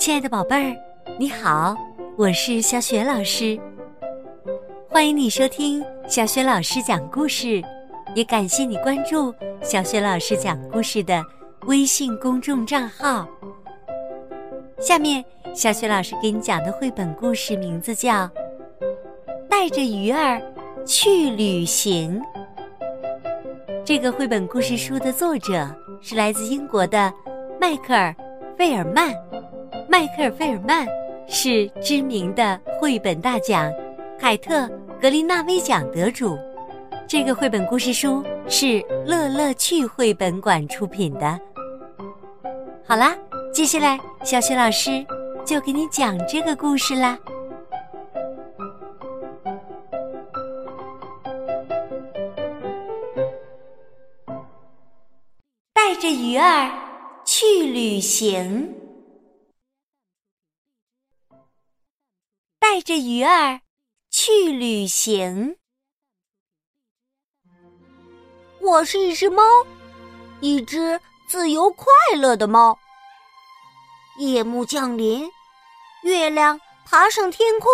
亲爱的宝贝儿，你好，我是小雪老师。欢迎你收听小雪老师讲故事，也感谢你关注小雪老师讲故事的微信公众账号。下面，小雪老师给你讲的绘本故事名字叫《带着鱼儿去旅行》。这个绘本故事书的作者是来自英国的迈克尔·费尔曼。迈克尔·费尔曼是知名的绘本大奖凯特·格林纳威奖得主。这个绘本故事书是乐乐趣绘本馆出品的。好啦，接下来小雪老师就给你讲这个故事啦。带着鱼儿去旅行，带着鱼儿去旅行。我是一只猫，一只自由快乐的猫。夜幕降临，月亮爬上天空，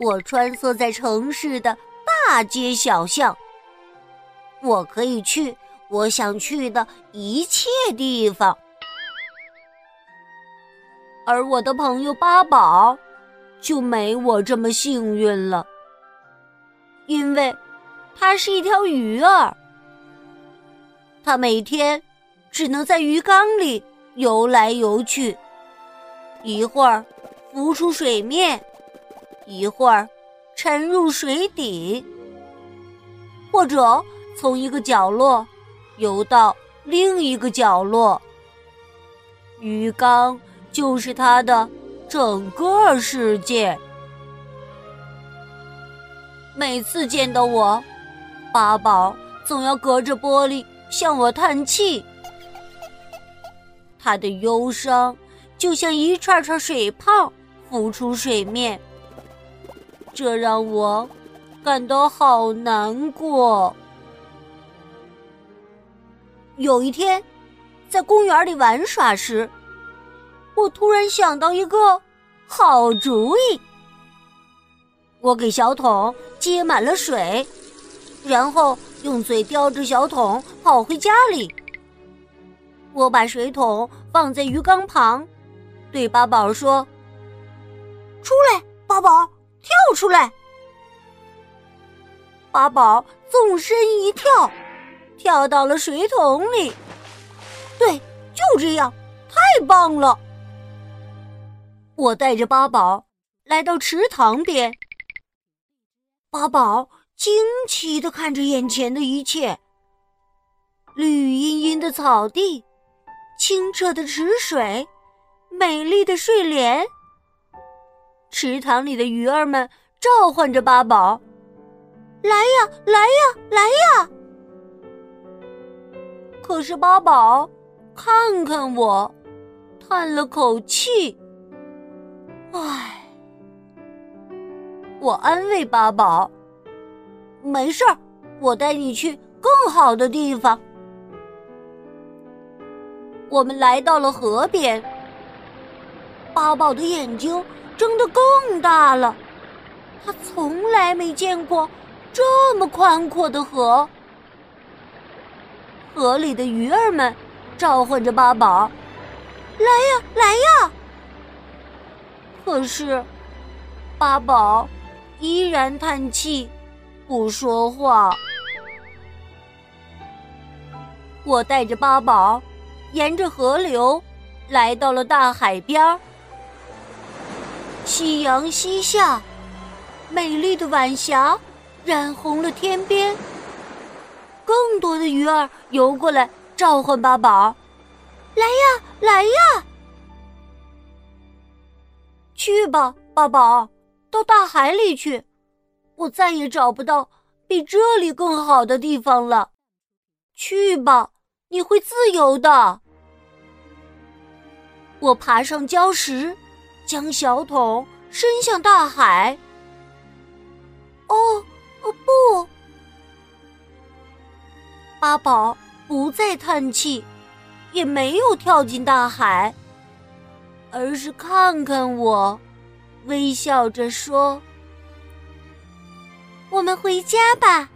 我穿梭在城市的大街小巷。我可以去。我想去的一切地方，而我的朋友八宝就没我这么幸运了，因为它是一条鱼儿，它每天只能在鱼缸里游来游去，一会儿浮出水面，一会儿沉入水底，或者从一个角落。游到另一个角落，鱼缸就是他的整个世界。每次见到我，八宝总要隔着玻璃向我叹气，他的忧伤就像一串串水泡浮出水面，这让我感到好难过。有一天，在公园里玩耍时，我突然想到一个好主意。我给小桶接满了水，然后用嘴叼着小桶跑回家里。我把水桶放在鱼缸旁，对八宝说：“出来，八宝，跳出来！”八宝纵身一跳。跳到了水桶里，对，就这样，太棒了！我带着八宝来到池塘边，八宝惊奇的看着眼前的一切：绿茵茵的草地，清澈的池水，美丽的睡莲。池塘里的鱼儿们召唤着八宝：“来呀，来呀，来呀！”可是八宝看看我，叹了口气：“唉。”我安慰八宝：“没事儿，我带你去更好的地方。”我们来到了河边，八宝的眼睛睁得更大了，他从来没见过这么宽阔的河。河里的鱼儿们召唤着八宝：“来呀，来呀！”可是八宝依然叹气，不说话。我带着八宝沿着河流来到了大海边。夕阳西下，美丽的晚霞染红了天边。更多的鱼儿游过来，召唤八宝：“来呀，来呀！去吧，八宝，到大海里去！我再也找不到比这里更好的地方了。去吧，你会自由的。”我爬上礁石，将小桶伸向大海。哦，哦不！八宝不再叹气，也没有跳进大海。而是看看我，微笑着说：“我们回家吧。”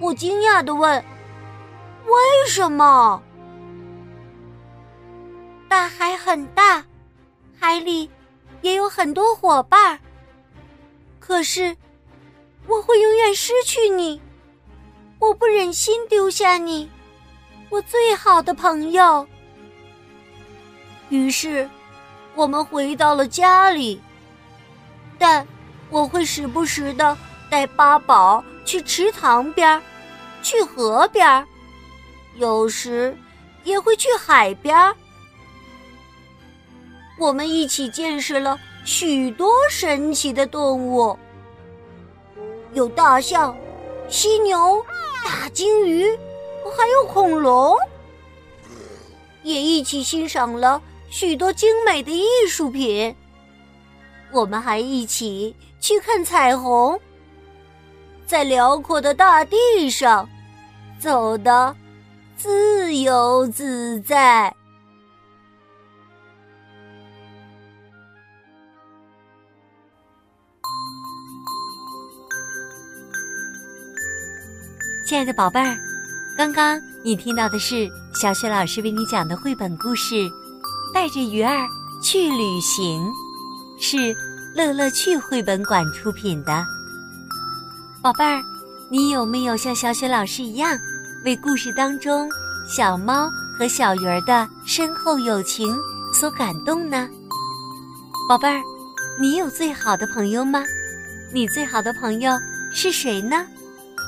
我惊讶的问：“为什么？”大海很大，海里也有很多伙伴。可是，我会永远失去你，我不忍心丢下你，我最好的朋友。于是，我们回到了家里，但我会时不时的带八宝去池塘边去河边有时也会去海边我们一起见识了。许多神奇的动物，有大象、犀牛、大鲸鱼，还有恐龙，也一起欣赏了许多精美的艺术品。我们还一起去看彩虹，在辽阔的大地上走得自由自在。亲爱的宝贝儿，刚刚你听到的是小雪老师为你讲的绘本故事《带着鱼儿去旅行》，是乐乐趣绘本馆出品的。宝贝儿，你有没有像小雪老师一样，为故事当中小猫和小鱼儿的深厚友情所感动呢？宝贝儿，你有最好的朋友吗？你最好的朋友是谁呢？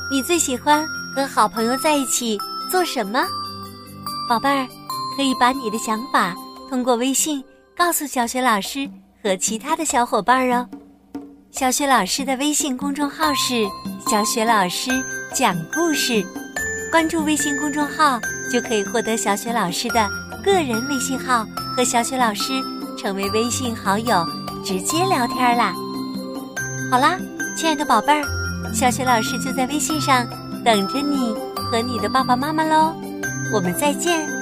你最喜欢和好朋友在一起做什么，宝贝儿？可以把你的想法通过微信告诉小雪老师和其他的小伙伴哦。小雪老师的微信公众号是“小雪老师讲故事”，关注微信公众号就可以获得小雪老师的个人微信号，和小雪老师成为微信好友，直接聊天啦。好啦，亲爱的宝贝儿。小雪老师就在微信上等着你和你的爸爸妈妈喽，我们再见。